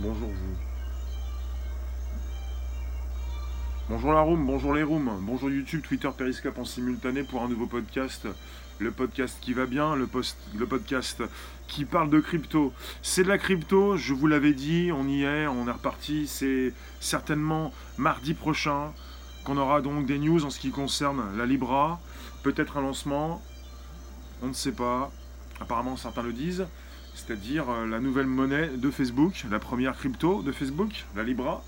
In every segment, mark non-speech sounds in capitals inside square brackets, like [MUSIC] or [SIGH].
Bonjour vous. Bonjour la room, bonjour les rooms, bonjour YouTube, Twitter, Periscope en simultané pour un nouveau podcast. Le podcast qui va bien, le, post, le podcast qui parle de crypto. C'est de la crypto, je vous l'avais dit, on y est, on est reparti. C'est certainement mardi prochain qu'on aura donc des news en ce qui concerne la Libra. Peut-être un lancement, on ne sait pas. Apparemment certains le disent. C'est-à-dire euh, la nouvelle monnaie de Facebook, la première crypto de Facebook, la Libra.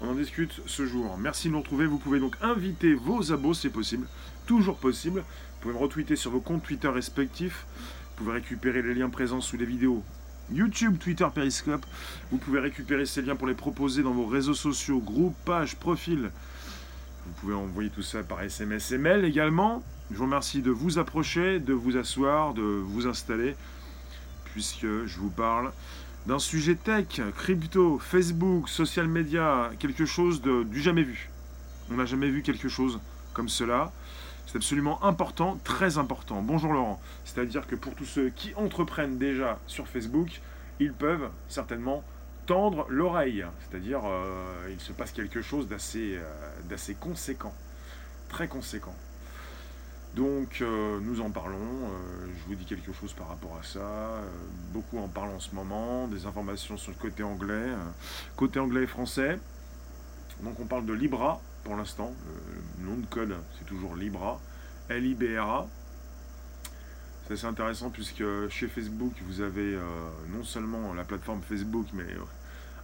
On en discute ce jour. Merci de nous retrouver. Vous pouvez donc inviter vos abos, c'est possible. Toujours possible. Vous pouvez me retweeter sur vos comptes Twitter respectifs. Vous pouvez récupérer les liens présents sous les vidéos YouTube, Twitter, Periscope. Vous pouvez récupérer ces liens pour les proposer dans vos réseaux sociaux, groupes, pages, profils. Vous pouvez envoyer tout ça par SMS et mail également. Je vous remercie de vous approcher, de vous asseoir, de vous installer, puisque je vous parle d'un sujet tech, crypto, Facebook, social media, quelque chose de, du jamais vu. On n'a jamais vu quelque chose comme cela. C'est absolument important, très important. Bonjour Laurent. C'est-à-dire que pour tous ceux qui entreprennent déjà sur Facebook, ils peuvent certainement tendre l'oreille. C'est-à-dire euh, il se passe quelque chose d'assez euh, conséquent. Très conséquent. Donc euh, nous en parlons, euh, je vous dis quelque chose par rapport à ça, euh, beaucoup en parlent en ce moment, des informations sur le côté anglais, côté anglais et français. Donc on parle de Libra pour l'instant, le nom de code c'est toujours Libra, L-I-B-R-A. C'est assez intéressant puisque chez Facebook vous avez non seulement la plateforme Facebook mais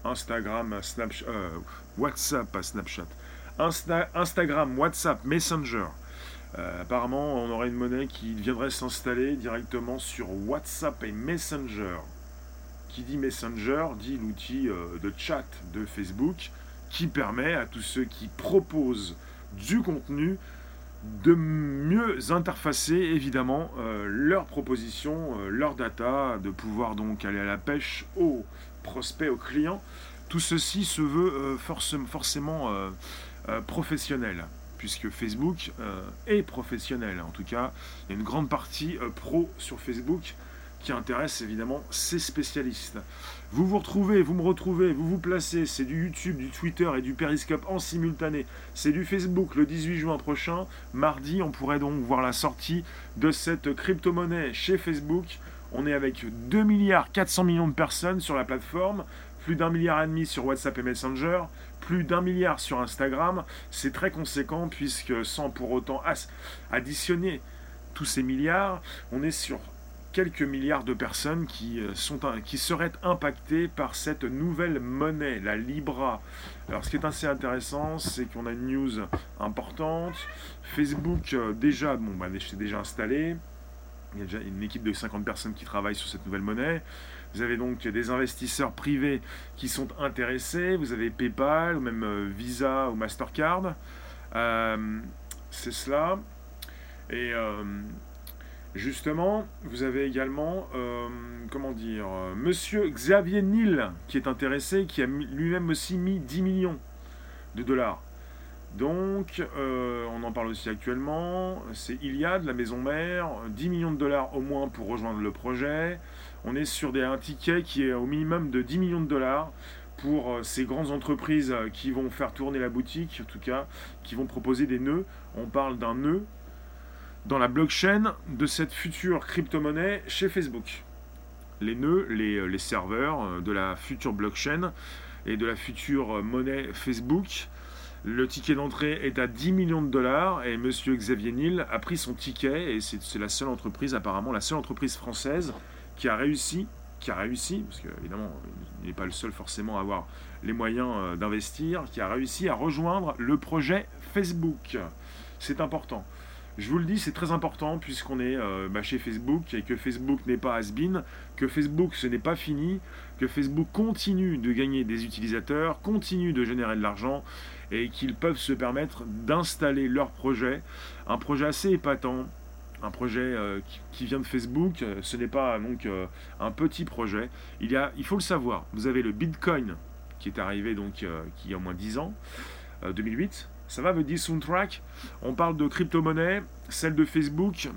Instagram, Snapchat, WhatsApp, pas Snapchat, Instagram, WhatsApp, Messenger. Euh, apparemment, on aurait une monnaie qui viendrait s'installer directement sur WhatsApp et Messenger. Qui dit Messenger dit l'outil euh, de chat de Facebook qui permet à tous ceux qui proposent du contenu de mieux interfacer évidemment euh, leurs propositions, leurs data, de pouvoir donc aller à la pêche aux prospects, aux clients. Tout ceci se veut forcément professionnel puisque Facebook euh, est professionnel. En tout cas, il y a une grande partie euh, pro sur Facebook qui intéresse évidemment ces spécialistes. Vous vous retrouvez, vous me retrouvez, vous vous placez, c'est du YouTube, du Twitter et du Periscope en simultané. C'est du Facebook le 18 juin prochain. Mardi, on pourrait donc voir la sortie de cette crypto-monnaie chez Facebook. On est avec 2 milliards 400 millions de personnes sur la plateforme, plus d'un milliard et demi sur WhatsApp et Messenger, plus d'un milliard sur Instagram, c'est très conséquent puisque sans pour autant additionner tous ces milliards, on est sur quelques milliards de personnes qui, euh, sont, qui seraient impactées par cette nouvelle monnaie, la Libra. Alors ce qui est assez intéressant, c'est qu'on a une news importante. Facebook euh, déjà, bon, bah, c'est déjà installé. Il y a déjà une équipe de 50 personnes qui travaillent sur cette nouvelle monnaie. Vous avez donc des investisseurs privés qui sont intéressés. Vous avez PayPal ou même euh, Visa ou Mastercard. Euh, c'est cela. Et euh, justement, vous avez également, comment dire, Monsieur Xavier Nil qui est intéressé, qui a lui-même aussi mis 10 millions de dollars. Donc, on en parle aussi actuellement. C'est Iliad, la maison mère, 10 millions de dollars au moins pour rejoindre le projet. On est sur un ticket qui est au minimum de 10 millions de dollars pour euh, ces grandes entreprises euh, qui vont faire tourner la boutique, en tout cas, qui vont proposer des nœuds. On parle d'un nœud dans la blockchain de cette future crypto-monnaie chez Facebook. Les nœuds, les, euh, serveurs de la future blockchain et de la future monnaie Facebook. Le ticket d'entrée est à 10 millions de dollars et monsieur Xavier Niel a pris son ticket et c'est la seule entreprise, apparemment la seule entreprise française qui a réussi, qui a réussi, parce qu'évidemment, il n'est pas le seul forcément à avoir les moyens euh, d'investir, qui a réussi à rejoindre le projet Facebook. C'est important. Je vous le dis, c'est très important puisqu'on est euh, bah, chez Facebook et que Facebook n'est pas has-been, que Facebook ce n'est pas fini, que Facebook continue de gagner des utilisateurs, continue de générer de l'argent et qu'ils peuvent se permettre d'installer leur projet, un projet assez épatant, un projet euh, qui, vient de Facebook. Euh, ce n'est pas donc euh, un petit projet. Il, y a, il faut le savoir. Vous avez le Bitcoin qui est arrivé donc qui y a au moins 10 ans, 2008. Ça va, votre dit Soundtrack? On parle de crypto-monnaie, celle de Facebook.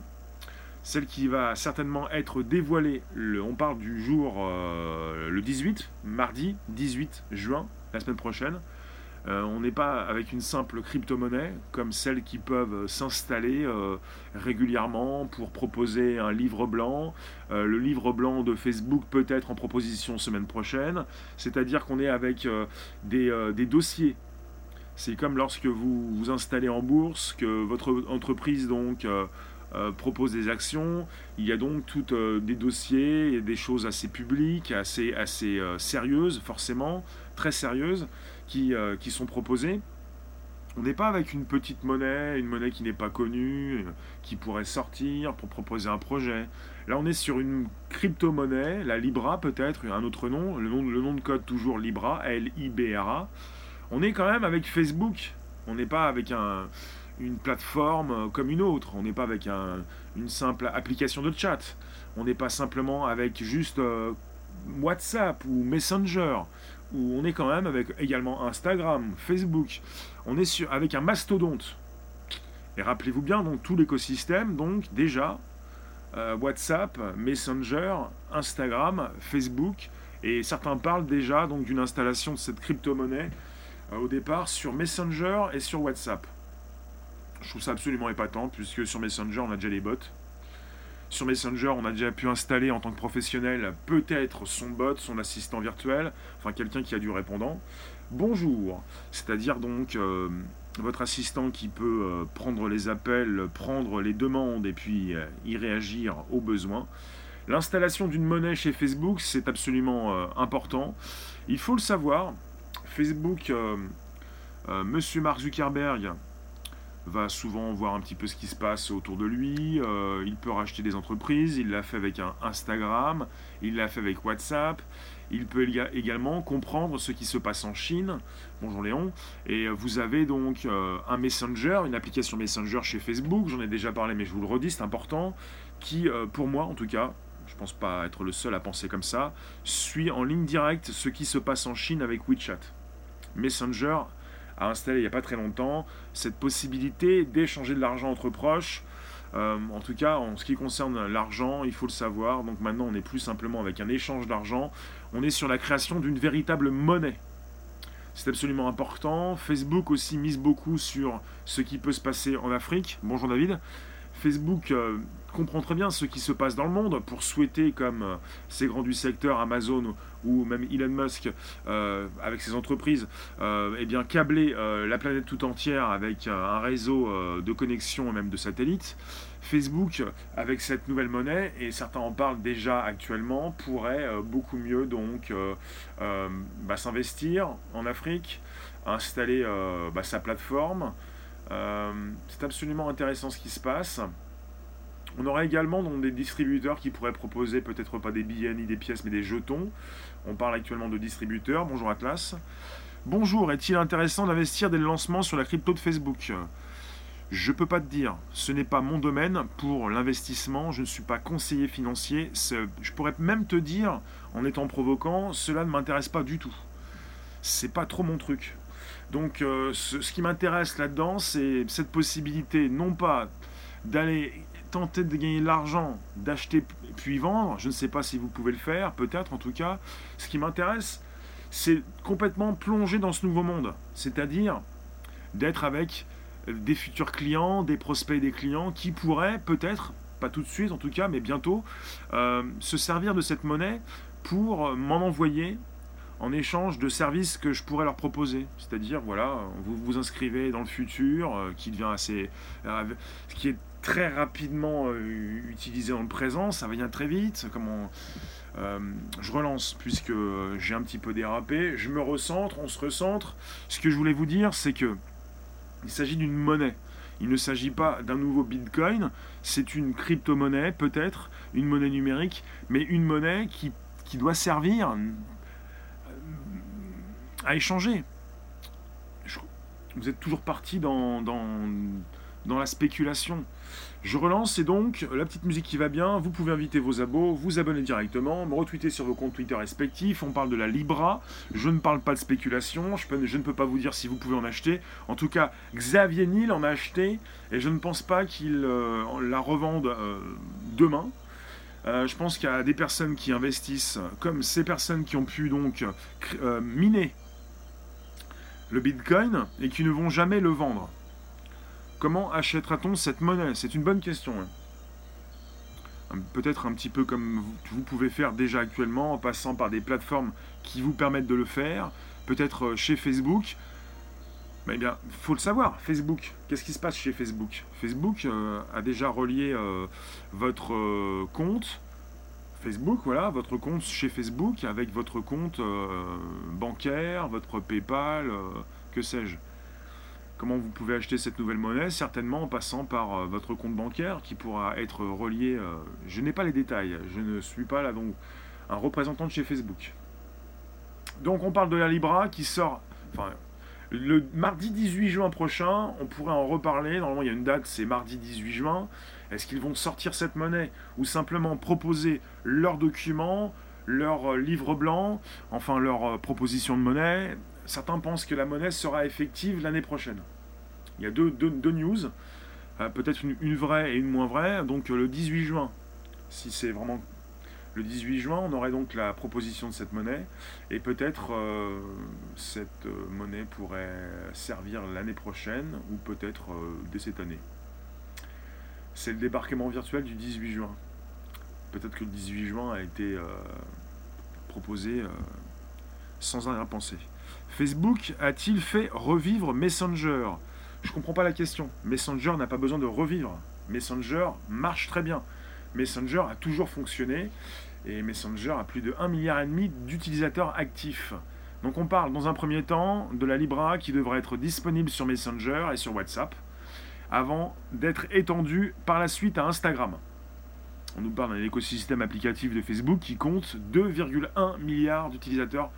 celle qui va certainement être dévoilée, on parle du jour le 18, mardi 18 juin, la semaine prochaine. Euh, on n'est pas avec une simple crypto-monnaie comme celles qui peuvent s'installer euh, régulièrement pour proposer un livre blanc. le livre blanc de Facebook peut être en proposition semaine prochaine. C'est-à-dire qu'on est avec des, dossiers c'est comme lorsque vous vous installez en bourse, que votre entreprise donc euh, propose des actions. Il y a donc euh, des dossiers et des choses assez publiques, assez, assez euh, sérieuses, forcément, très sérieuses, qui, qui sont proposées. On n'est pas avec une petite monnaie, une monnaie qui n'est pas connue, qui pourrait sortir pour proposer un projet. Là, on est sur une crypto-monnaie, la Libra peut-être, un autre nom, le nom, de code toujours Libra, L-I-B-R-A. On est quand même avec Facebook. On n'est pas avec un, une plateforme euh, comme une autre. On n'est pas avec une simple application de chat. On n'est pas simplement avec juste euh, WhatsApp ou Messenger. Ou on est quand même avec également Instagram, Facebook. On est sur, avec un mastodonte. Et rappelez-vous bien, donc tout l'écosystème, donc déjà, euh, WhatsApp, Messenger, Instagram, Facebook, et certains parlent déjà donc d'une installation de cette crypto-monnaie au départ sur Messenger et sur WhatsApp. Je trouve ça absolument épatant, puisque sur Messenger, on a déjà les bots. Sur Messenger, on a déjà pu installer en tant que professionnel peut-être son bot, son assistant virtuel, enfin quelqu'un qui a du répondant. Bonjour, c'est-à-dire donc euh, votre assistant qui peut euh, prendre les appels, prendre les demandes et puis euh, y réagir aux besoins. L'installation d'une monnaie chez Facebook, c'est absolument important. Il faut le savoir, Facebook, Monsieur Mark Zuckerberg, va souvent voir un petit peu ce qui se passe autour de lui. Euh, il peut racheter des entreprises. Il l'a fait avec un Instagram. Il l'a fait avec WhatsApp. Il peut également comprendre ce qui se passe en Chine. Bonjour Léon. Et vous avez donc euh, un Messenger, une application Messenger chez Facebook. J'en ai déjà parlé, mais je vous le redis, c'est important. Qui, euh, pour moi en tout cas, je pense pas être le seul à penser comme ça, suit en ligne directe ce qui se passe en Chine avec WeChat. Messenger installé il n'y a pas très longtemps cette possibilité d'échanger de l'argent entre proches. Euh, en tout cas, en ce qui concerne l'argent, il faut le savoir. Donc maintenant, on n'est plus simplement avec un échange d'argent, on est sur la création d'une véritable monnaie. C'est absolument important. Facebook aussi mise beaucoup sur ce qui peut se passer en Afrique. Bonjour David. Facebook euh, comprend très bien ce qui se passe dans le monde pour souhaiter, comme euh, ces grands du secteur, Amazon ou même Elon Musk, euh, avec ses entreprises, eh bien, câbler la planète tout entière avec un réseau de connexion et même de satellites. Facebook, avec cette nouvelle monnaie, et certains en parlent déjà actuellement, pourrait beaucoup mieux donc bah, s'investir en Afrique, installer bah, sa plateforme, euh, c'est absolument intéressant ce qui se passe. On aura également des distributeurs qui pourraient proposer peut-être pas des billets ni des pièces mais des jetons. On parle actuellement de distributeurs. Bonjour Atlas. Bonjour, est-il intéressant d'investir dès le lancement sur la crypto de Facebook? Je peux pas te dire, ce n'est pas mon domaine pour l'investissement, je ne suis pas conseiller financier. Je pourrais même te dire, en étant provocant, cela ne m'intéresse pas du tout. C'est pas trop mon truc. Donc euh, ce, qui m'intéresse là-dedans, c'est cette possibilité, non pas d'aller tenter de gagner de l'argent, d'acheter puis vendre, je ne sais pas si vous pouvez le faire, peut-être en tout cas, ce qui m'intéresse, c'est complètement plonger dans ce nouveau monde, c'est-à-dire d'être avec des futurs clients, des prospects des clients qui pourraient peut-être, pas tout de suite en tout cas, mais bientôt, euh, se servir de cette monnaie pour m'en envoyer en échange de services que je pourrais leur proposer. C'est-à-dire, voilà, vous vous inscrivez dans le futur, euh, qui devient assez. Euh, qui est très rapidement euh, utilisé le présent, ça vient très vite. Comment. je relance puisque j'ai un petit peu dérapé. Je me recentre, on se recentre. Ce que je voulais vous dire, c'est que il s'agit d'une monnaie. Il ne s'agit pas d'un nouveau Bitcoin, c'est une crypto-monnaie, peut-être, une monnaie numérique, mais une monnaie qui, qui doit servir à échanger. vous êtes toujours parti dans, dans la spéculation. Je relance et donc la petite musique qui va bien, vous pouvez inviter vos abos, vous abonner directement, me retweeter sur vos comptes Twitter respectifs, on parle de la Libra, je ne parle pas de spéculation, je, ne peux pas vous dire si vous pouvez en acheter. En tout cas, Xavier Niel en a acheté et je ne pense pas qu'il euh, la revende euh, demain. Euh, je pense qu'il y a des personnes qui investissent, comme ces personnes qui ont pu donc miner le Bitcoin et qui ne vont jamais le vendre. Comment achètera-t-on cette monnaie? C'est une bonne question. Hein. Peut-être un petit peu comme vous pouvez faire déjà actuellement en passant par des plateformes qui vous permettent de le faire. Peut-être euh, chez Facebook. Mais eh bien, faut le savoir, Facebook. Qu'est-ce qui se passe chez Facebook? Facebook euh, a déjà relié euh, votre compte Facebook, voilà, votre compte chez Facebook avec votre compte bancaire, votre PayPal, que sais-je. Comment vous pouvez acheter cette nouvelle monnaie Certainement en passant par euh, votre compte bancaire qui pourra être relié. Euh, je n'ai pas les détails, je ne suis pas là donc un représentant de chez Facebook. Donc on parle de la Libra qui sort. Enfin, le mardi 18 juin prochain, on pourrait en reparler. Normalement, il y a une date, c'est mardi 18 juin. Est-ce qu'ils vont sortir cette monnaie ou simplement proposer leurs documents, leur euh, livre blanc, enfin leur proposition de monnaie? Certains pensent que la monnaie sera effective l'année prochaine. Il y a deux, news, euh, peut-être une, vraie et une moins vraie. Donc euh, le 18 juin, si c'est vraiment le 18 juin, on aurait donc la proposition de cette monnaie. Et peut-être euh, cette monnaie pourrait servir l'année prochaine ou peut-être dès cette année. C'est le débarquement virtuel du 18 juin. Peut-être que le 18 juin a été proposé sans penser. Facebook a-t-il fait revivre Messenger? Je ne comprends pas la question. Messenger n'a pas besoin de revivre. Messenger marche très bien. Messenger a toujours fonctionné et Messenger a plus de 1,5 milliard d'utilisateurs actifs. Donc on parle dans un premier temps de la Libra qui devrait être disponible sur Messenger et sur WhatsApp avant d'être étendue par la suite à Instagram. On nous parle d'un écosystème applicatif de Facebook qui compte 2,1 milliards d'utilisateurs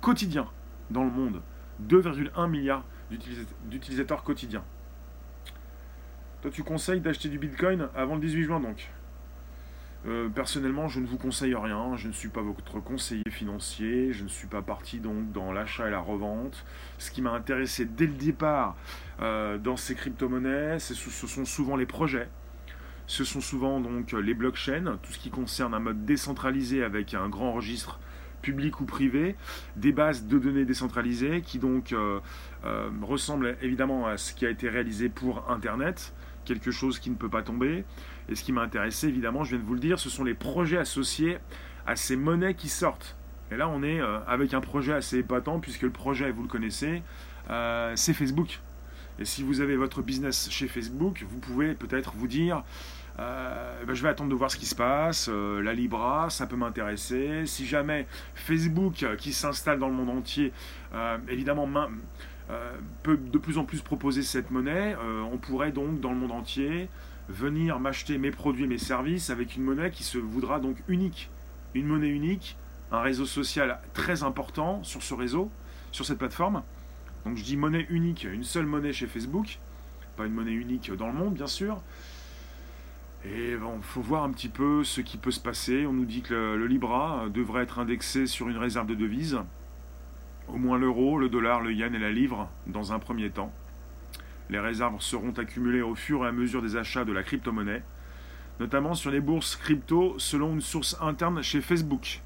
quotidiens dans le monde. 2,1 milliards d'utilisateurs quotidiens. Toi, tu conseilles d'acheter du Bitcoin avant le 18 juin, donc? Euh, Personnellement, je ne vous conseille rien. Je ne suis pas votre conseiller financier. Je ne suis pas parti donc dans l'achat et la revente. Ce qui m'a intéressé dès le départ euh, dans ces crypto-monnaies, ce sont souvent les projets. Ce sont souvent donc les blockchains, tout ce qui concerne un mode décentralisé avec un grand registre public ou privé, des bases de données décentralisées qui donc euh, euh, ressemblent évidemment à ce qui a été réalisé pour Internet, quelque chose qui ne peut pas tomber. Et ce qui m'a intéressé, évidemment, je viens de vous le dire, ce sont les projets associés à ces monnaies qui sortent. Et là, on est euh, avec un projet assez épatant, puisque le projet, vous le connaissez, c'est Facebook. Et si vous avez votre business chez Facebook, vous pouvez peut-être vous dire, euh, ben, je vais attendre de voir ce qui se passe. Euh, la Libra, ça peut m'intéresser. Si jamais Facebook, euh, qui s'installe dans le monde entier, évidemment, peut de plus en plus proposer cette monnaie, on pourrait donc dans le monde entier venir m'acheter mes produits, mes services avec une monnaie qui se voudra donc unique. Une monnaie unique, un réseau social très important sur ce réseau, sur cette plateforme. Donc je dis monnaie unique, une seule monnaie chez Facebook, pas une monnaie unique dans le monde bien sûr. Et bon, faut voir un petit peu ce qui peut se passer. On nous dit que le, Libra devrait être indexé sur une réserve de devises, au moins l'euro, le dollar, le yen et la livre, dans un premier temps. Les réserves seront accumulées au fur et à mesure des achats de la crypto-monnaie, notamment sur les bourses crypto selon une source interne chez Facebook.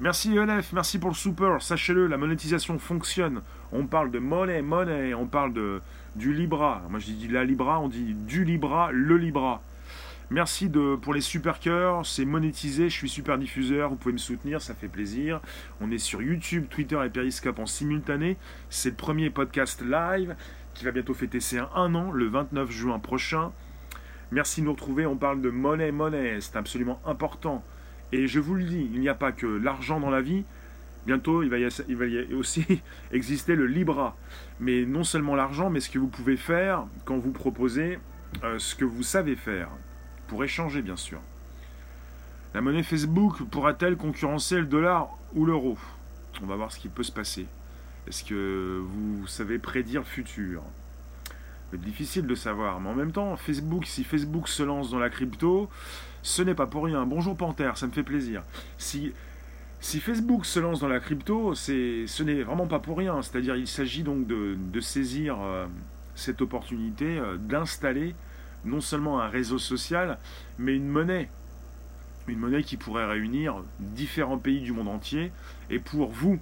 Merci ELF, merci pour le super. Sachez-le, la monétisation fonctionne. On parle de monnaie, monnaie, on parle de, du Libra. Moi je dis la Libra, on dit du Libra, le Libra. Merci pour les super cœurs, c'est monétisé, je suis super diffuseur, vous pouvez me soutenir, ça fait plaisir. On est sur YouTube, Twitter et Periscope en simultané. C'est le premier podcast live qui va bientôt fêter ses un an, le 29 juin prochain. Merci de nous retrouver, on parle de monnaie, monnaie, c'est absolument important. Et je vous le dis, il n'y a pas que l'argent dans la vie, bientôt il va, y aussi [LAUGHS] exister le Libra. Mais non seulement l'argent, mais ce que vous pouvez faire quand vous proposez euh, ce que vous savez faire pour échanger bien sûr. La monnaie Facebook pourra-t-elle concurrencer le dollar ou l'euro? On va voir ce qui peut se passer. Est-ce que vous savez prédire le futur C'est difficile de savoir, mais en même temps, Facebook, si Facebook se lance dans la crypto, ce n'est pas pour rien. Bonjour Panthère, ça me fait plaisir. Si, si Facebook se lance dans la crypto, ce n'est vraiment pas pour rien. C'est-à-dire, il s'agit donc de, saisir euh, cette opportunité euh, d'installer non seulement un réseau social, mais une monnaie. Une monnaie qui pourrait réunir différents pays du monde entier. Et pour vous,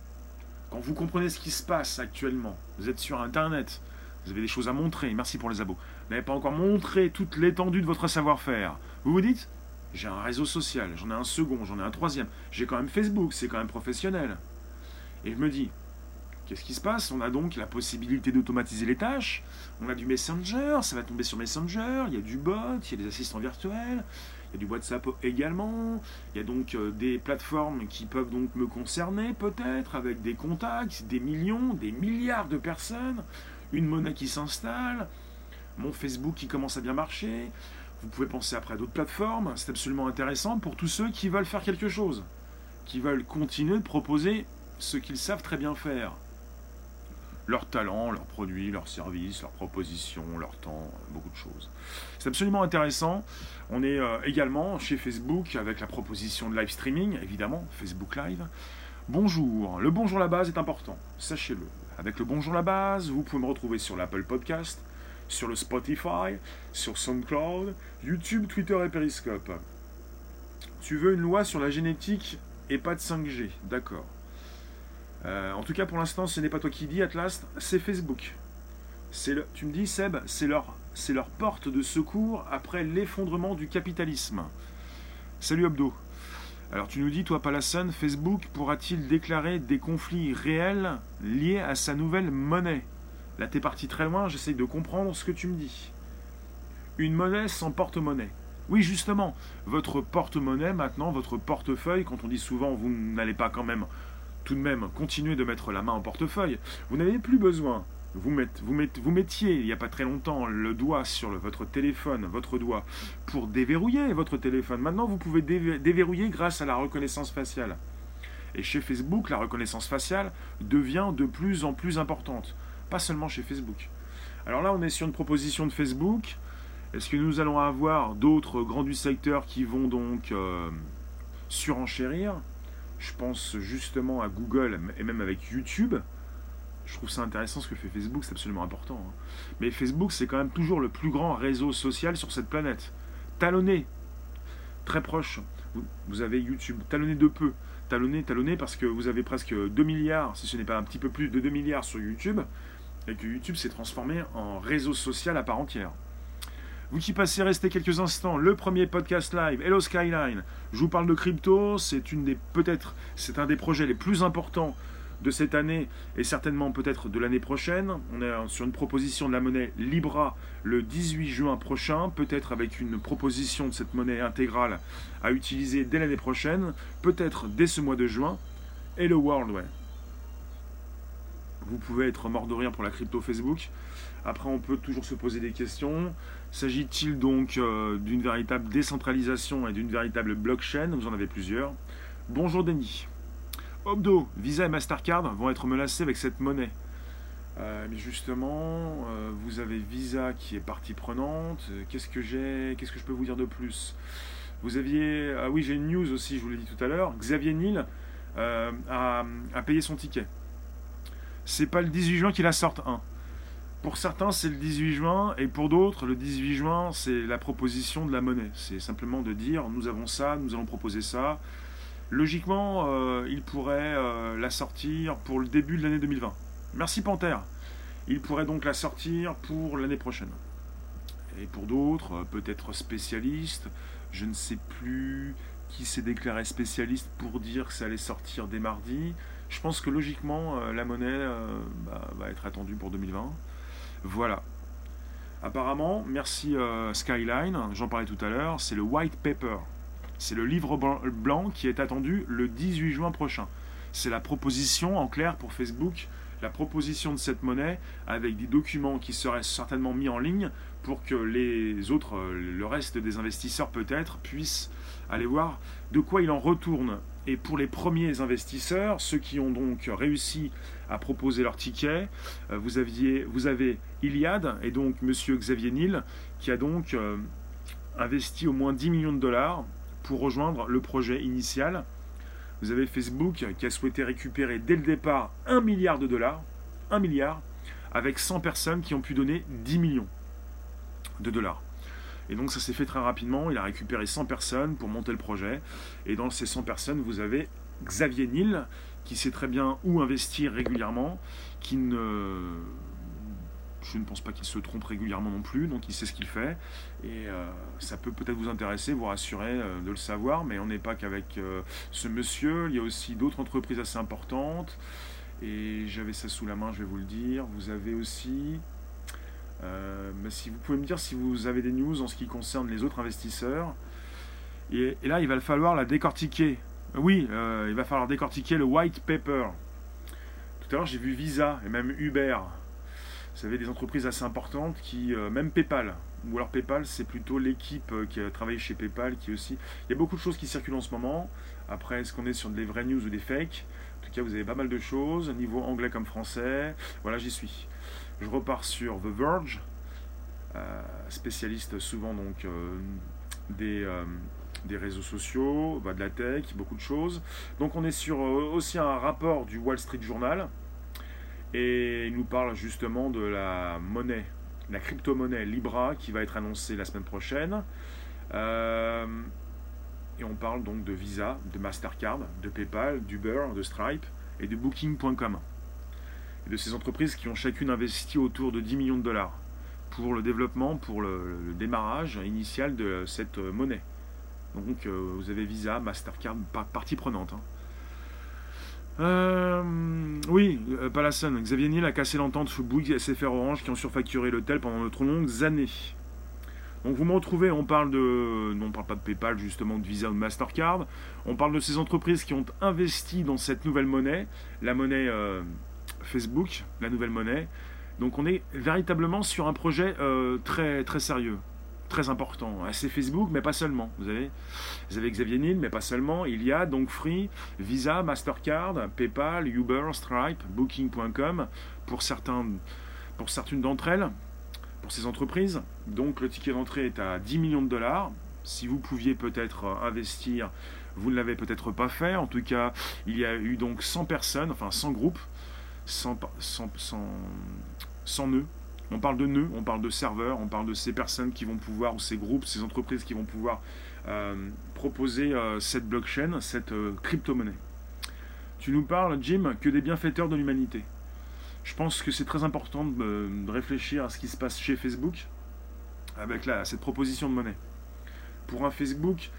quand vous comprenez ce qui se passe actuellement, vous êtes sur Internet, vous avez des choses à montrer, merci pour les abos. Vous n'avez pas encore montré toute l'étendue de votre savoir-faire. Vous vous dites, j'ai un réseau social, j'en ai un second, j'en ai un troisième, j'ai quand même Facebook, c'est quand même professionnel. Et je me dis, qu'est-ce qui se passe? On a donc la possibilité d'automatiser les tâches, on a du Messenger, ça va tomber sur Messenger, il y a du bot, il y a des assistants virtuels, il y a du WhatsApp également, il y a donc euh, des plateformes qui peuvent donc me concerner peut-être, avec des contacts, des millions, des milliards de personnes une monnaie qui s'installe, mon Facebook qui commence à bien marcher. Vous pouvez penser après à d'autres plateformes. C'est absolument intéressant pour tous ceux qui veulent faire quelque chose, qui veulent continuer de proposer ce qu'ils savent très bien faire. Leurs talents, leurs produits, leurs services, leurs propositions, leur temps, beaucoup de choses. C'est absolument intéressant. On est euh, également chez Facebook avec la proposition de live streaming, évidemment, Facebook Live. Bonjour. Le bonjour à la base est important, sachez-le. Avec le Bonjour la base, vous pouvez me retrouver sur l'Apple Podcast, sur le Spotify, sur SoundCloud, YouTube, Twitter et Periscope. Tu veux une loi sur la génétique et pas de 5G, d'accord. Euh, en tout cas, pour l'instant, ce n'est pas toi qui dis, Atlas, c'est Facebook. Le, tu me dis, Seb, c'est leur, porte de secours après l'effondrement du capitalisme. Salut Abdo. Alors tu nous dis, toi Palasson, Facebook pourra-t-il déclarer des conflits réels liés à sa nouvelle monnaie? Là t'es parti très loin, j'essaye de comprendre ce que tu me dis. Une monnaie sans porte-monnaie. Oui justement, votre porte-monnaie maintenant, votre portefeuille, quand on dit souvent vous n'allez pas quand même tout de même continuer de mettre la main en portefeuille, vous n'avez plus besoin vous, vous, mettiez il n'y a pas très longtemps le doigt sur votre téléphone, votre doigt, pour déverrouiller votre téléphone. Maintenant, vous pouvez déverrouiller grâce à la reconnaissance faciale. Et chez Facebook, la reconnaissance faciale devient de plus en plus importante. Pas seulement chez Facebook. Alors là, on est sur une proposition de Facebook. Est-ce que nous allons avoir d'autres grands du secteur qui vont donc euh, surenchérir? Je pense justement à Google et même avec YouTube je trouve ça intéressant ce que fait Facebook, c'est absolument important. Hein. Mais Facebook, c'est quand même toujours le plus grand réseau social sur cette planète. Talonné, très proche. Vous, avez YouTube, talonné de peu. Talonné, talonné parce que vous avez presque 2 milliards, si ce n'est pas un petit peu plus de 2 milliards sur YouTube, et que YouTube s'est transformé en réseau social à part entière. Vous qui passez rester quelques instants, le premier podcast live, Hello Skyline. Je vous parle de crypto, c'est une des peut-être, c'est un des projets les plus importants de cette année et certainement peut-être de l'année prochaine. On est sur une proposition de la monnaie Libra le 18 juin prochain, peut-être avec une proposition de cette monnaie intégrale à utiliser dès l'année prochaine, peut-être dès ce mois de juin, le World Vous pouvez être mort de rire pour la crypto Facebook. Après, on peut toujours se poser des questions. S'agit-il donc euh, d'une véritable décentralisation et d'une véritable blockchain? Vous en avez plusieurs. Bonjour Denis. Obdo, Visa et Mastercard vont être menacés avec cette monnaie. Euh, mais justement, euh, vous avez Visa qui est partie prenante. Qu'est-ce que j'ai Qu'est-ce que je peux vous dire de plus? Vous aviez. Ah oui, j'ai une news aussi, je vous l'ai dit tout à l'heure. Xavier Niel a, payé son ticket. C'est pas le 18 juin qu'il la sorte. Pour certains, c'est le 18 juin, et pour d'autres, le 18 juin, c'est la proposition de la monnaie. C'est simplement de dire nous avons ça, nous allons proposer ça. Logiquement, euh, il pourrait euh, la sortir pour le début de l'année 2020. Merci Panthère. Il pourrait donc la sortir pour l'année prochaine. Et pour d'autres, euh, peut-être spécialistes, je ne sais plus qui s'est déclaré spécialiste pour dire que ça allait sortir dès mardi. Je pense que logiquement, la monnaie bah, va être attendue pour 2020. Voilà. Apparemment, merci Skyline, j'en parlais tout à l'heure, c'est le white paper c'est le livre blanc qui est attendu le 18 juin prochain. C'est la proposition en clair pour Facebook, la proposition de cette monnaie avec des documents qui seraient certainement mis en ligne pour que les autres, le reste des investisseurs peut-être, puissent aller voir de quoi il en retourne Et pour les premiers investisseurs, ceux qui ont donc réussi à proposer leur ticket, euh, vous, aviez, vous avez Iliad et donc Monsieur Xavier Nil qui a donc euh, investi au moins 10 millions de dollars pour rejoindre le projet initial. Vous avez Facebook qui a souhaité récupérer dès le départ 1 milliard de dollars, 1 milliard, avec 100 personnes qui ont pu donner 10 millions de dollars. Et donc ça s'est fait très rapidement, il a récupéré 100 personnes pour monter le projet. Et dans ces 100 personnes, vous avez Xavier Nil, qui sait très bien où investir régulièrement, qui ne... Je ne pense pas qu'il se trompe régulièrement non plus, donc il sait ce qu'il fait. Et euh, ça peut peut-être vous intéresser, vous rassurer euh, de le savoir, mais on n'est pas qu'avec euh, ce monsieur, il y a aussi d'autres entreprises assez importantes. Et j'avais ça sous la main, je vais vous le dire. Vous avez aussi si vous pouvez me dire si vous avez des news en ce qui concerne les autres investisseurs. Et, là, il va falloir la décortiquer. Oui, il va falloir décortiquer le white paper. Tout à l'heure, j'ai vu Visa et même Uber. Vous savez, des entreprises assez importantes qui, euh, même PayPal, ou alors PayPal, c'est plutôt l'équipe qui a travaillé chez PayPal qui aussi. Il y a beaucoup de choses qui circulent en ce moment. Après, est-ce qu'on est sur des vraies news ou des fakes? En tout cas, vous avez pas mal de choses, niveau anglais comme français. Voilà, j'y suis. Je repars sur The Verge, euh, spécialiste souvent donc euh, des, euh, des, réseaux sociaux, bah, de la tech, beaucoup de choses. Donc on est sur aussi un rapport du Wall Street Journal et il nous parle justement de la monnaie, la crypto-monnaie Libra qui va être annoncée la semaine prochaine. et on parle donc de Visa, de Mastercard, de PayPal, d'Uber, de Stripe et de Booking.com et de ces entreprises qui ont chacune investi autour de 10 millions de dollars pour le développement, pour le, démarrage initial de cette monnaie. Donc euh, vous avez Visa, Mastercard, partie prenante. Hein. Euh, oui, euh, Palasson, Xavier Niel a cassé l'entente sous Bouygues et SFR Orange qui ont surfacturé l'hôtel pendant de trop longues années. Donc vous me retrouvez, on parle de. Non, on parle pas de PayPal, justement, de Visa ou de Mastercard. On parle de ces entreprises qui ont investi dans cette nouvelle monnaie, la monnaie Facebook, la nouvelle monnaie. Donc on est véritablement sur un projet euh, très, très sérieux, très important. C'est Facebook, mais pas seulement. Vous avez, vous avez Xavier Niel, mais pas seulement. Il y a donc Free, Visa, Mastercard, PayPal, Uber, Stripe, Booking.com pour, certains, pour certaines d'entre elles, pour ces entreprises. Donc le ticket d'entrée est à 10 millions de dollars. Si vous pouviez peut-être investir, vous ne l'avez peut-être pas fait. En tout cas, il y a eu donc 100 personnes, enfin 100 groupes sans, sans, nœuds. On parle de nœuds, on parle de serveurs, on parle de ces personnes qui vont pouvoir, ou ces groupes, ces entreprises qui vont pouvoir euh, proposer euh, cette blockchain, cette euh, crypto-monnaie. Tu nous parles, Jim, que des bienfaiteurs de l'humanité. Je pense que c'est très important de, réfléchir à ce qui se passe chez Facebook avec cette proposition de monnaie. Pour un Facebook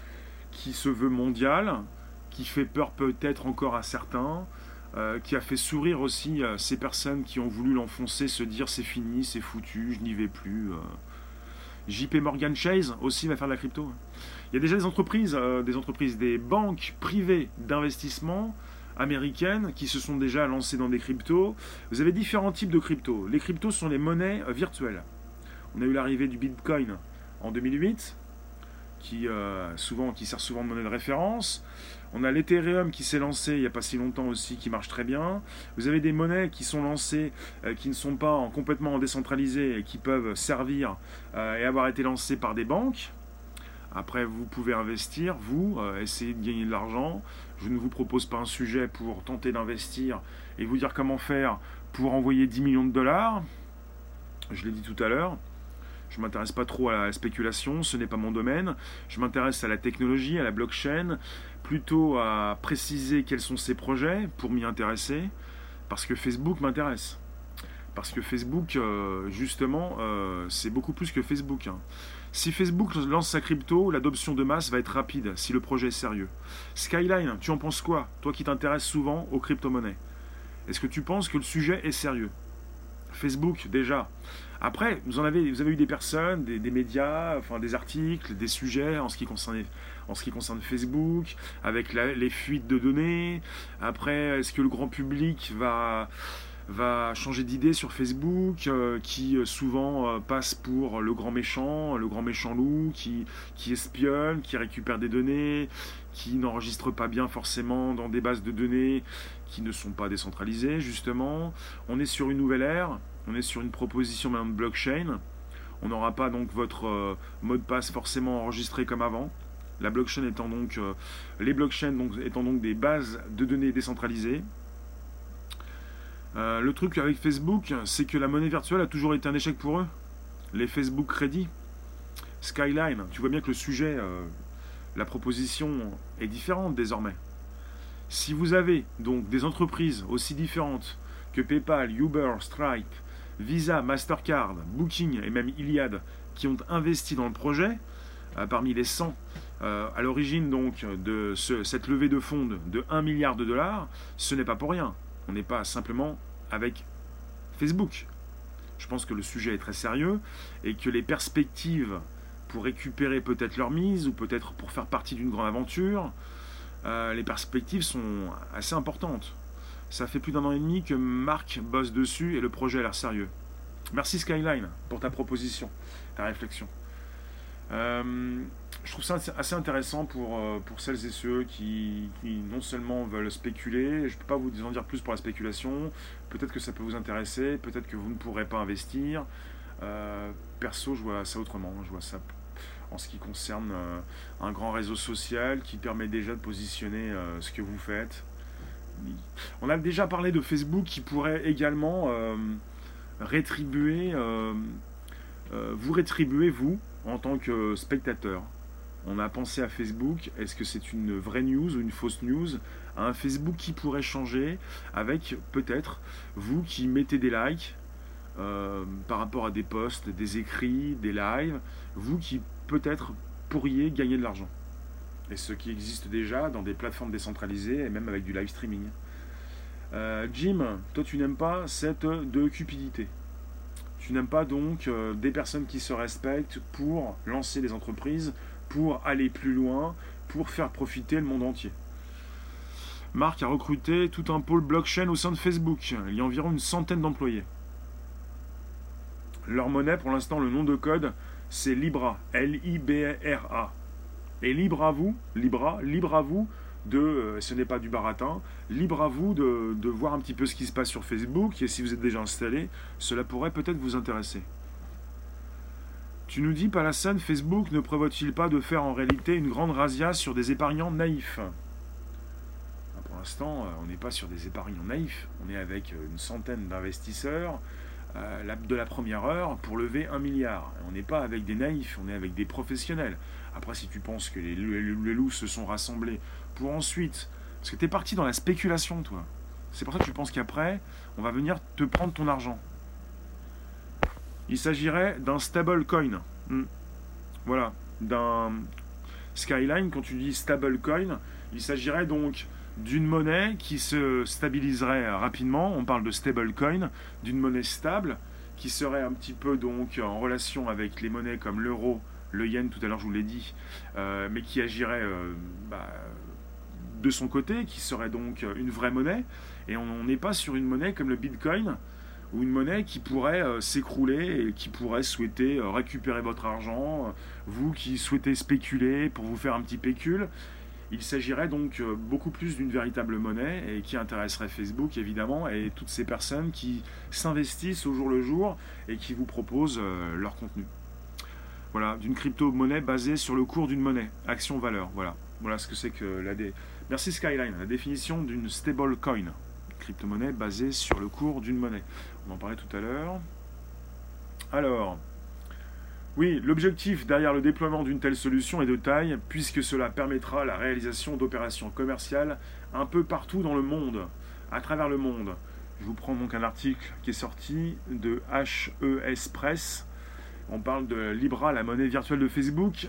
qui se veut mondial, qui fait peur peut-être encore à certains, euh, qui a fait sourire aussi euh, ces personnes qui ont voulu l'enfoncer, se dire c'est fini, c'est foutu, je n'y vais plus. Euh. JP Morgan Chase aussi va faire de la crypto. Il y a déjà des entreprises, des entreprises, des banques privées d'investissement américaines qui se sont déjà lancées dans des cryptos. Vous avez différents types de cryptos. Les cryptos sont les monnaies virtuelles. On a eu l'arrivée du Bitcoin en 2008, qui, souvent, qui sert souvent de monnaie de référence. On a l'Ethereum qui s'est lancé il n'y a pas si longtemps aussi, qui marche très bien. Vous avez des monnaies qui sont lancées, euh, qui ne sont pas complètement décentralisées et qui peuvent servir euh, et avoir été lancées par des banques. Après, vous pouvez investir, vous, euh, essayer de gagner de l'argent. Je ne vous propose pas un sujet pour tenter d'investir et vous dire comment faire pour envoyer 10 millions de dollars. Je l'ai dit tout à l'heure. Je m'intéresse pas trop à la spéculation, ce n'est pas mon domaine. Je m'intéresse à la technologie, à la blockchain, plutôt à préciser quels sont ses projets pour m'y intéresser, parce que Facebook m'intéresse. Parce que Facebook, euh, justement, euh, c'est beaucoup plus que Facebook. Hein. Si Facebook lance sa crypto, l'adoption de masse va être rapide si le projet est sérieux. Skyline, tu en penses quoi Toi qui t'intéresses souvent aux crypto-monnaies? Est-ce que tu penses que le sujet est sérieux? Facebook, déjà. Après, vous, avez, eu des personnes, des, médias, enfin des articles, des sujets en ce qui concerne, en ce qui concerne Facebook, avec les fuites de données. Après, est-ce que le grand public va, va changer d'idée sur Facebook, euh, qui euh, souvent euh, passe pour le grand méchant, le grand méchant loup, qui, espionne, qui récupère des données, qui n'enregistre pas bien forcément dans des bases de données qui ne sont pas décentralisées, justement. On est sur une nouvelle ère, on est sur une proposition même blockchain. On n'aura pas donc votre mot de passe forcément enregistré comme avant. Les blockchains étant donc des bases de données décentralisées, euh, le truc avec Facebook, c'est que la monnaie virtuelle a toujours été un échec pour eux. Les Facebook Crédit, Skyline, tu vois bien que le sujet, euh, la proposition est différente désormais. Si vous avez donc des entreprises aussi différentes que PayPal, Uber, Stripe, Visa, Mastercard, Booking et même Iliad qui ont investi dans le projet, euh, parmi les 100 à l'origine donc de cette levée de fonds de 1 milliard de dollars, ce n'est pas pour rien. On n'est pas simplement avec Facebook. Je pense que le sujet est très sérieux et que les perspectives pour récupérer peut-être leur mise ou peut-être pour faire partie d'une grande aventure, euh, les perspectives sont assez importantes. Ça fait plus d'un an et demi que Marc bosse dessus et le projet a l'air sérieux. Merci Skyline pour ta proposition, ta réflexion. Euh, je trouve ça assez intéressant pour, euh, pour celles et ceux qui, non seulement veulent spéculer, je ne peux pas vous en dire plus pour la spéculation, peut-être que ça peut vous intéresser, peut-être que vous ne pourrez pas investir. Euh, perso, je vois ça autrement, je vois ça en ce qui concerne un grand réseau social qui permet déjà de positionner ce que vous faites. On a déjà parlé de Facebook qui pourrait également rétribuer, vous rétribuer, vous, en tant que spectateur. On a pensé à Facebook, est-ce que c'est une vraie news ou une fausse news? Un Facebook qui pourrait changer avec peut-être vous qui mettez des likes euh, par rapport à des posts, des écrits, des lives, vous qui peut-être pourriez gagner de l'argent. Et ce qui existe déjà dans des plateformes décentralisées et même avec du live streaming. Euh, Jim, toi tu n'aimes pas cette de cupidité. Tu n'aimes pas donc euh, des personnes qui se respectent pour lancer des entreprises, pour aller plus loin, pour faire profiter le monde entier. Marc a recruté tout un pôle blockchain au sein de Facebook. Il y a environ une centaine d'employés. Leur monnaie, pour l'instant, le nom de code, c'est Libra. L-I-B-R-A. Et libre à vous, Libra, libre à vous de, euh, ce n'est pas du baratin, libre à vous de, voir un petit peu ce qui se passe sur Facebook et si vous êtes déjà installé, cela pourrait peut-être vous intéresser. Tu nous dis, Palassane, Facebook ne prévoit-il pas de faire en réalité une grande razzia sur des épargnants naïfs ah, Pour l'instant, euh, on n'est pas sur des épargnants naïfs, on est avec euh, une centaine d'investisseurs de la première heure pour lever un milliard. On n'est pas avec des naïfs, on est avec des professionnels. Après, si tu penses que les loups se sont rassemblés pour ensuite. Parce que tu es parti dans la spéculation, toi. C'est pour ça que tu penses qu'après, on va venir te prendre ton argent. Il s'agirait d'un stable coin. Hmm. Voilà. D'un Skyline, quand tu dis stable coin, il s'agirait donc d'une monnaie qui se stabiliserait rapidement. On parle de stable coin, d'une monnaie stable qui serait un petit peu donc en relation avec les monnaies comme l'euro, le yen, tout à l'heure je vous l'ai dit, euh, mais qui agirait euh, bah, de son côté, qui serait donc une vraie monnaie, et on n'est pas sur une monnaie comme le Bitcoin, ou une monnaie qui pourrait euh, s'écrouler et qui pourrait souhaiter euh, récupérer votre argent, euh, vous qui souhaitez spéculer pour vous faire un petit pécule. Il s'agirait donc beaucoup plus d'une véritable monnaie et qui intéresserait Facebook évidemment et toutes ces personnes qui s'investissent au jour le jour et qui vous proposent leur contenu. Voilà, d'une crypto-monnaie basée sur le cours d'une monnaie, action-valeur. Voilà, voilà ce que c'est que la, dé Merci Skyline. La définition d'une stable coin, crypto-monnaie basée sur le cours d'une monnaie. On en parlait tout à l'heure. Alors, oui, l'objectif derrière le déploiement d'une telle solution est de taille, puisque cela permettra la réalisation d'opérations commerciales un peu partout dans le monde, à travers le monde. Je vous prends donc un article qui est sorti de HES Press. On parle de Libra, la monnaie virtuelle de Facebook,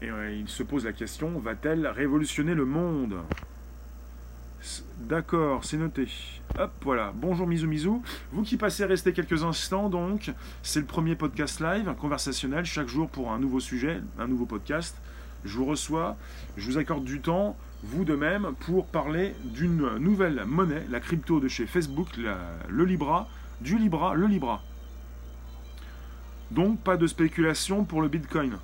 et euh, il se pose la question, va-t-elle révolutionner le monde? D'accord, c'est noté. Hop, voilà. Bonjour Mizu Mizu. Vous qui passez rester quelques instants, donc, c'est le premier podcast live, conversationnel, chaque jour pour un nouveau sujet, un nouveau podcast. je vous reçois, je vous accorde du temps, vous de même, pour parler d'une nouvelle monnaie, la crypto de chez Facebook, le Libra, du Libra, le Libra. Donc pas de spéculation pour le Bitcoin.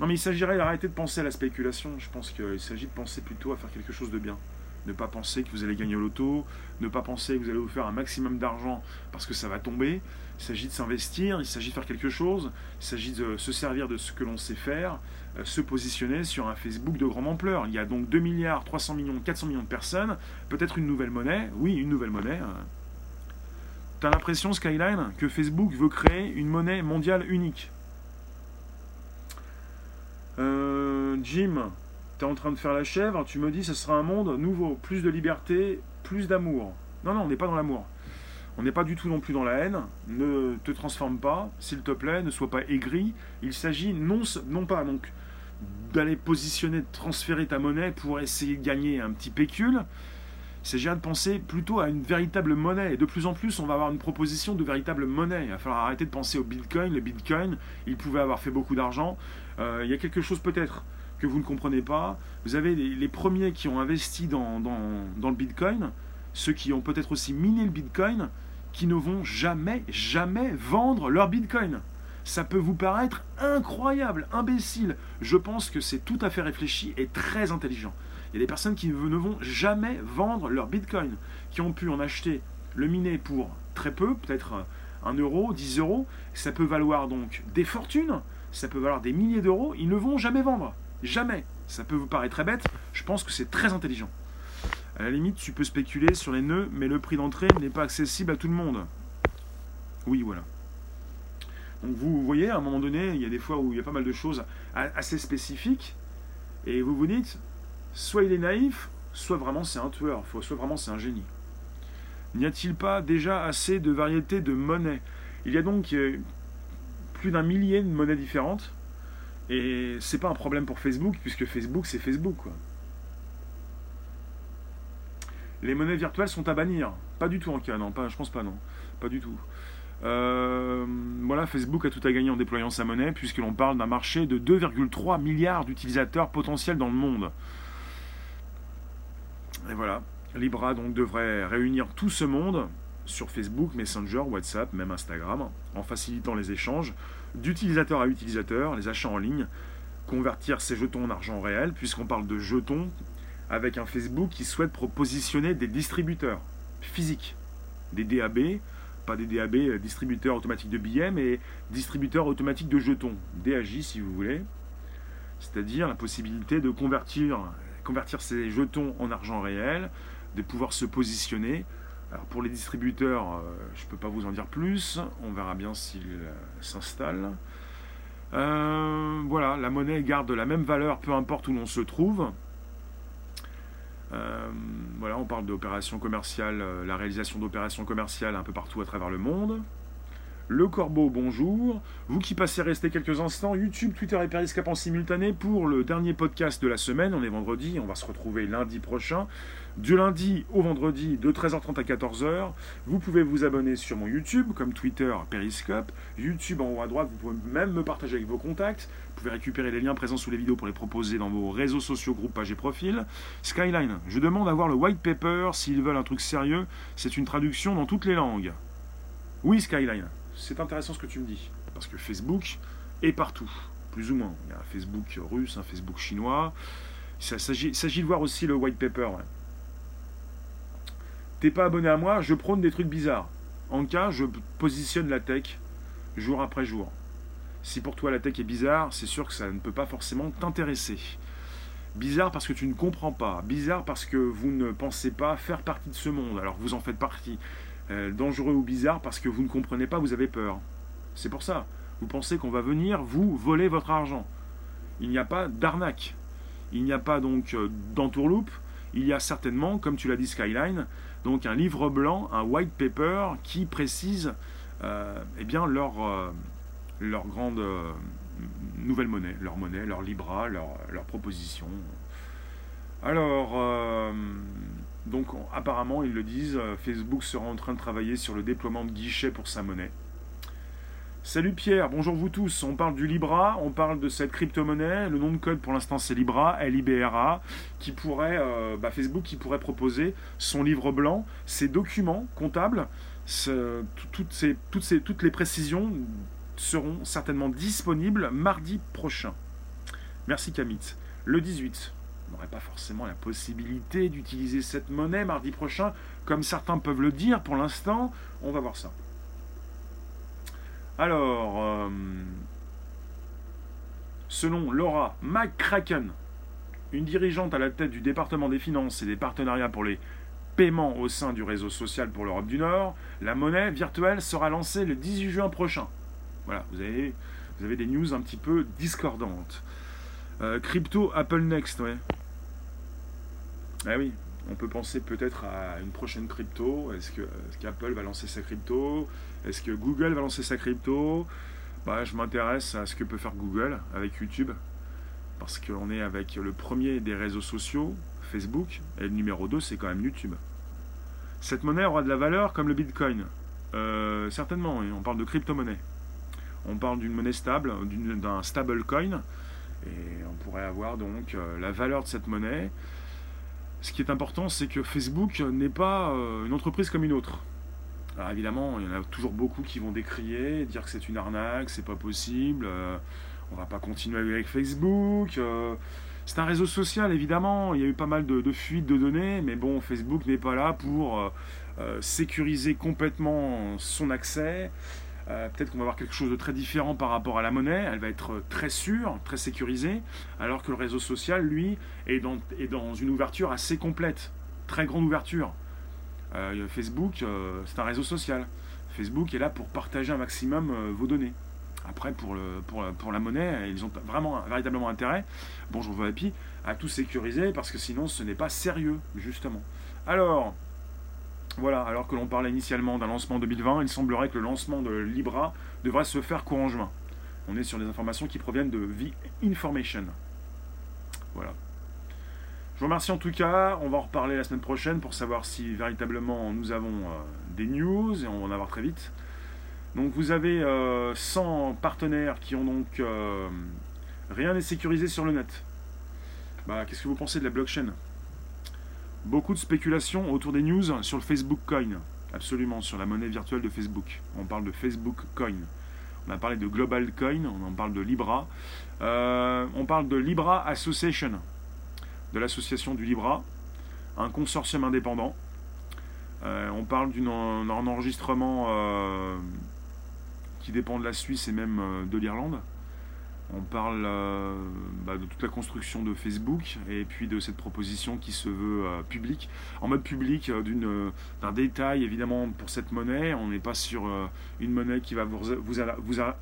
Non mais il s'agirait d'arrêter de penser à la spéculation, je pense qu'il s'agit de penser plutôt à faire quelque chose de bien. Ne pas penser que vous allez gagner au loto, ne pas penser que vous allez vous faire un maximum d'argent parce que ça va tomber. Il s'agit de s'investir, il s'agit de faire quelque chose, il s'agit de se servir de ce que l'on sait faire, euh, se positionner sur un Facebook de grande ampleur. Il y a donc 2 milliards, 300 millions, 400 millions de personnes, peut-être une nouvelle monnaie, oui, une nouvelle monnaie. Hein. T'as l'impression, Skyline, que Facebook veut créer une monnaie mondiale unique? Euh, Jim, tu es en train de faire la chèvre, tu me dis ce sera un monde nouveau, plus de liberté, plus d'amour. Non, non, on n'est pas dans l'amour. On n'est pas du tout non plus dans la haine. Ne te transforme pas, s'il te plaît, ne sois pas aigri. Il s'agit non, non pas donc d'aller positionner, de transférer ta monnaie pour essayer de gagner un petit pécule. Il s'agirait de penser plutôt à une véritable monnaie. Et de plus en plus, on va avoir une proposition de véritable monnaie. Il va falloir arrêter de penser au Bitcoin. Le Bitcoin, il pouvait avoir fait beaucoup d'argent. Euh, il y a quelque chose peut-être que vous ne comprenez pas. Vous avez les, premiers qui ont investi dans, dans, le Bitcoin, ceux qui ont peut-être aussi miné le Bitcoin, qui ne vont jamais, jamais vendre leur Bitcoin. Ça peut vous paraître incroyable, imbécile. Je pense que c'est tout à fait réfléchi et très intelligent. Il y a des personnes qui ne vont jamais vendre leur bitcoin, qui ont pu en acheter le miné pour très peu, peut-être 1 euro, 10 euros. Ça peut valoir donc des fortunes, ça peut valoir des milliers d'euros. Ils ne vont jamais vendre. Jamais. Ça peut vous paraître très bête, je pense que c'est très intelligent. À la limite, tu peux spéculer sur les nœuds, mais le prix d'entrée n'est pas accessible à tout le monde. Oui, voilà. Donc vous voyez, à un moment donné, il y a des fois où il y a pas mal de choses assez spécifiques, et vous vous dites, soit il est naïf, soit vraiment c'est un tueur, soit vraiment c'est un génie. N'y a-t-il pas déjà assez de variétés de monnaies? Il y a donc euh, plus d'un millier de monnaies différentes, et c'est pas un problème pour Facebook, puisque Facebook c'est Facebook. Quoi. Les monnaies virtuelles sont à bannir. Pas du tout en cas, non, pas, je pense pas, non. Pas du tout. Euh, voilà, Facebook a tout à gagner en déployant sa monnaie, puisque l'on parle d'un marché de 2,3 milliards d'utilisateurs potentiels dans le monde. Et voilà, Libra donc devrait réunir tout ce monde sur Facebook, Messenger, WhatsApp, même Instagram, en facilitant les échanges d'utilisateur à utilisateur, les achats en ligne, convertir ces jetons en argent réel, puisqu'on parle de jetons avec un Facebook qui souhaite propositionner des distributeurs physiques, des DAB, pas des DAB euh, distributeurs automatiques de billets, mais distributeurs automatiques de jetons, DAJ si vous voulez, c'est-à-dire la possibilité de convertir convertir ces jetons en argent réel, de pouvoir se positionner. Alors pour les distributeurs, euh, je ne peux pas vous en dire plus, on verra bien s'ils euh, s'installent. Euh, voilà, la monnaie garde la même valeur peu importe où l'on se trouve. voilà, on parle d'opérations commerciales, la réalisation d'opérations commerciales un peu partout à travers le monde. Le Corbeau, bonjour. Vous qui passez rester quelques instants, YouTube, Twitter et Periscope en simultané pour le dernier podcast de la semaine. On est vendredi, on va se retrouver lundi prochain. Du lundi au vendredi de 13h30 à 14h. Vous pouvez vous abonner sur mon YouTube, comme Twitter, Periscope. YouTube en haut à droite, vous pouvez même me partager avec vos contacts. Vous pouvez récupérer les liens présents sous les vidéos pour les proposer dans vos réseaux sociaux, groupes, pages et profils. Skyline, je demande à voir le white paper s'ils veulent un truc sérieux. C'est une traduction dans toutes les langues. Oui, Skyline c'est intéressant ce que tu me dis. Parce que Facebook est partout, plus ou moins. Il y a un Facebook russe, un Facebook chinois. Il s'agit de voir aussi le white paper. T'es pas abonné à moi, je prône des trucs bizarres. En cas, je positionne la tech jour après jour. Si pour toi la tech est bizarre, c'est sûr que ça ne peut pas forcément t'intéresser. Bizarre parce que tu ne comprends pas. Bizarre parce que vous ne pensez pas faire partie de ce monde, alors vous en faites partie. Euh, dangereux ou bizarre parce que vous ne comprenez pas, vous avez peur. C'est pour ça. Vous pensez qu'on va venir vous voler votre argent. Il n'y a pas d'arnaque. Il n'y a pas donc euh, d'entourloupe. Il y a certainement, comme tu l'as dit Skyline, donc un livre blanc, un white paper qui précise euh, eh bien leur, grande nouvelle monnaie, leur monnaie, leur Libra, leur proposition. Alors, donc apparemment, ils le disent, euh, Facebook sera en train de travailler sur le déploiement de guichets pour sa monnaie. Salut Pierre, bonjour vous tous. On parle du Libra, on parle de cette crypto-monnaie. Le nom de code pour l'instant c'est Libra, L-I-B-R-A, qui pourrait, euh, bah, Facebook qui pourrait proposer son livre blanc, ses documents comptables, toutes, toutes, les précisions seront certainement disponibles mardi prochain. Merci Kamit. Le 18, on n'aurait pas forcément la possibilité d'utiliser cette monnaie mardi prochain, comme certains peuvent le dire pour l'instant. On va voir ça. Alors, euh, selon Laura McCracken, une dirigeante à la tête du département des finances et des partenariats pour les paiements au sein du réseau social pour l'Europe du Nord, la monnaie virtuelle sera lancée le 18 juin prochain. Voilà, vous avez, des news un petit peu discordantes. Euh, crypto Apple Next, ouais. Ah oui, on peut penser peut-être à une prochaine crypto. Est-ce qu'Apple va lancer sa crypto? Est-ce que Google va lancer sa crypto? Bah, Je m'intéresse à ce que peut faire Google avec YouTube. Parce qu'on est avec le premier des réseaux sociaux, Facebook, et le numéro 2, c'est quand même YouTube. Cette monnaie aura de la valeur comme le Bitcoin. Euh, certainement, on parle de crypto-monnaie. On parle d'une monnaie stable, d'un stable coin. Et on pourrait avoir donc euh, la valeur de cette monnaie ce qui est important, c'est que Facebook n'est pas euh, une entreprise comme une autre. Alors évidemment, il y en a toujours beaucoup qui vont décrier, dire que c'est une arnaque, c'est pas possible, euh, on va pas continuer avec Facebook. Euh, c'est un réseau social, évidemment, il y a eu pas mal de, de fuites de données, mais bon, Facebook n'est pas là pour sécuriser complètement son accès. Euh, peut-être qu'on va avoir quelque chose de très différent par rapport à la monnaie. Elle va être très sûre, très sécurisée, alors que le réseau social, lui, est dans, une ouverture assez complète, très grande ouverture. Euh, Facebook, euh, c'est un réseau social. Facebook est là pour partager un maximum vos données. Après, pour, pour, la monnaie, ils ont vraiment, véritablement intérêt, bonjour Vapi, à tout sécuriser parce que sinon ce n'est pas sérieux, justement. Alors, voilà, alors que l'on parlait initialement d'un lancement 2020, il semblerait que le lancement de Libra devrait se faire courant juin. On est sur des informations qui proviennent de V-Information. Voilà. Je vous remercie en tout cas. On va en reparler la semaine prochaine pour savoir si véritablement nous avons euh, des news et on va en avoir très vite. Donc vous avez 100 euh, partenaires qui ont donc euh, rien n'est sécurisé sur le net. Bah, qu'est-ce que vous pensez de la blockchain? Beaucoup de spéculations autour des news sur le Facebook Coin. Absolument, sur la monnaie virtuelle de Facebook. On parle de Facebook Coin. On a parlé de Global Coin, on en parle de Libra. Euh, on parle de Libra Association, de l'association du Libra, un consortium indépendant. Euh, on parle d'un enregistrement euh, qui dépend de la Suisse et même de l'Irlande. On parle euh, bah, de toute la construction de Facebook et puis de cette proposition qui se veut euh, publique. En mode public, euh, d'un détail évidemment pour cette monnaie. On n'est pas sur une monnaie qui va vous,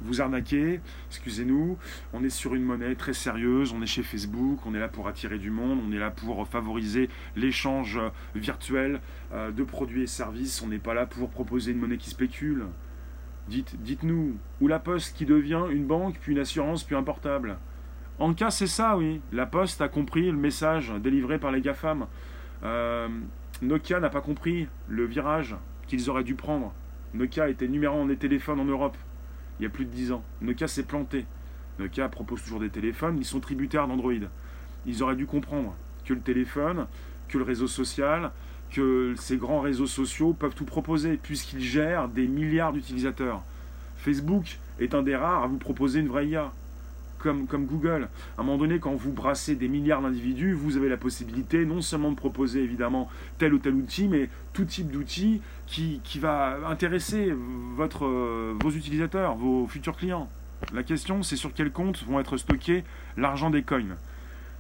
vous, arnaquer, excusez-nous. On est sur une monnaie très sérieuse. On est chez Facebook. On est là pour attirer du monde. On est là pour favoriser l'échange virtuel de produits et services. On n'est pas là pour proposer une monnaie qui spécule. Dites, dites-nous, ou la Poste qui devient une banque, puis une assurance, puis un portable. En cas, c'est ça, oui. La Poste a compris le message délivré par les GAFAM. Euh, Nokia n'a pas compris le virage qu'ils auraient dû prendre. Nokia était numéro un des téléphones en Europe il y a plus de 10 ans. Nokia s'est planté. Nokia propose toujours des téléphones, ils sont tributaires d'Android. Ils auraient dû comprendre que le téléphone, que le réseau social, que ces grands réseaux sociaux peuvent tout proposer, puisqu'ils gèrent des milliards d'utilisateurs. Facebook est un des rares à vous proposer une vraie IA, comme, comme Google. À un moment donné, quand vous brassez des milliards d'individus, vous avez la possibilité non seulement de proposer évidemment tel ou tel outil, mais tout type d'outil qui, qui, va intéresser votre, vos utilisateurs, vos futurs clients. La question, c'est sur quel compte vont être stockés l'argent des coins.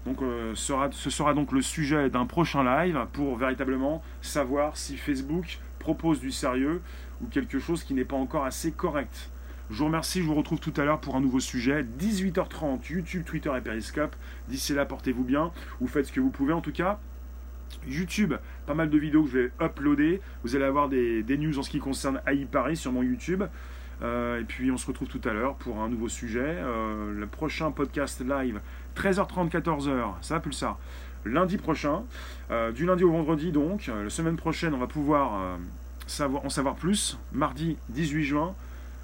Donc euh, ce sera donc le sujet d'un prochain live pour véritablement savoir si Facebook propose du sérieux ou quelque chose qui n'est pas encore assez correct. Je vous remercie, je vous retrouve tout à l'heure pour un nouveau sujet. 18h30, YouTube, Twitter et Periscope. D'ici là, portez-vous bien, ou faites ce que vous pouvez en tout cas. YouTube, pas mal de vidéos que je vais uploader. Vous allez avoir des, news en ce qui concerne AI Paris sur mon YouTube. Euh, et puis on se retrouve tout à l'heure pour un nouveau sujet. Euh, le prochain podcast live 13h30, 14h, ça ça. Lundi prochain, euh, du lundi au vendredi donc, euh, la semaine prochaine on va pouvoir euh, savoir, en savoir plus. Mardi 18 juin,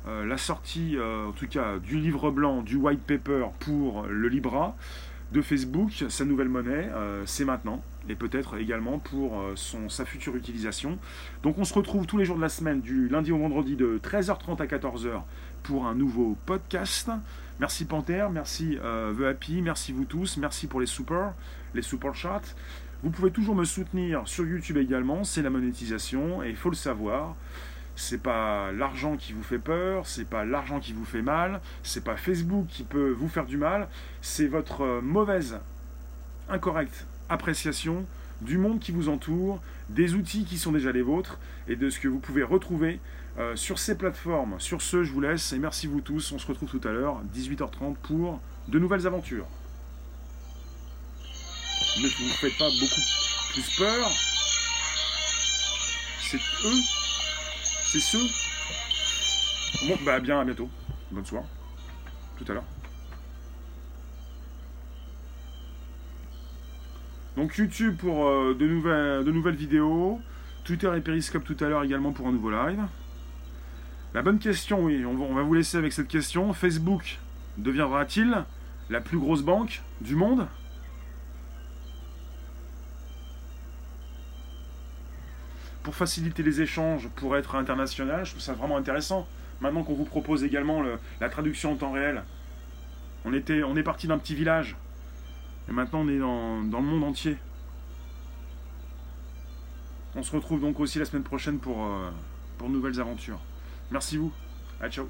la sortie, en tout cas, du livre blanc, du white paper pour le Libra de Facebook, sa nouvelle monnaie, c'est maintenant et peut-être également pour son, sa future utilisation. Donc on se retrouve tous les jours de la semaine, du lundi au vendredi de 13h30 à 14h pour un nouveau podcast. Merci Panther, merci The Happy, merci vous tous, merci pour les super, les super chats. Vous pouvez toujours me soutenir sur YouTube également, c'est la monétisation et il faut le savoir. C'est pas l'argent qui vous fait peur, c'est pas l'argent qui vous fait mal, c'est pas Facebook qui peut vous faire du mal, c'est votre mauvaise, incorrecte appréciation du monde qui vous entoure, des outils qui sont déjà les vôtres et de ce que vous pouvez retrouver euh, sur ces plateformes. Sur ce, je vous laisse et merci vous tous. On se retrouve tout à l'heure, 18h30 pour de nouvelles aventures ne vous faites pas beaucoup plus peur. C'est eux. C'est ceux. Bon, bah bien, à bientôt. Bonne soirée. Tout à l'heure. Donc YouTube pour euh, de, nouvelles, de nouvelles vidéos. Twitter et Periscope tout à l'heure également pour un nouveau live. La bonne question, oui, on va vous laisser avec cette question. Facebook deviendra-t-il la plus grosse banque du monde? Pour faciliter les échanges, pour être international, je trouve ça vraiment intéressant. Maintenant qu'on vous propose également la traduction en temps réel, on, est parti d'un petit village, et maintenant on est dans, le monde entier. On se retrouve donc aussi la semaine prochaine pour, euh, pour nouvelles aventures. Merci vous, à ciao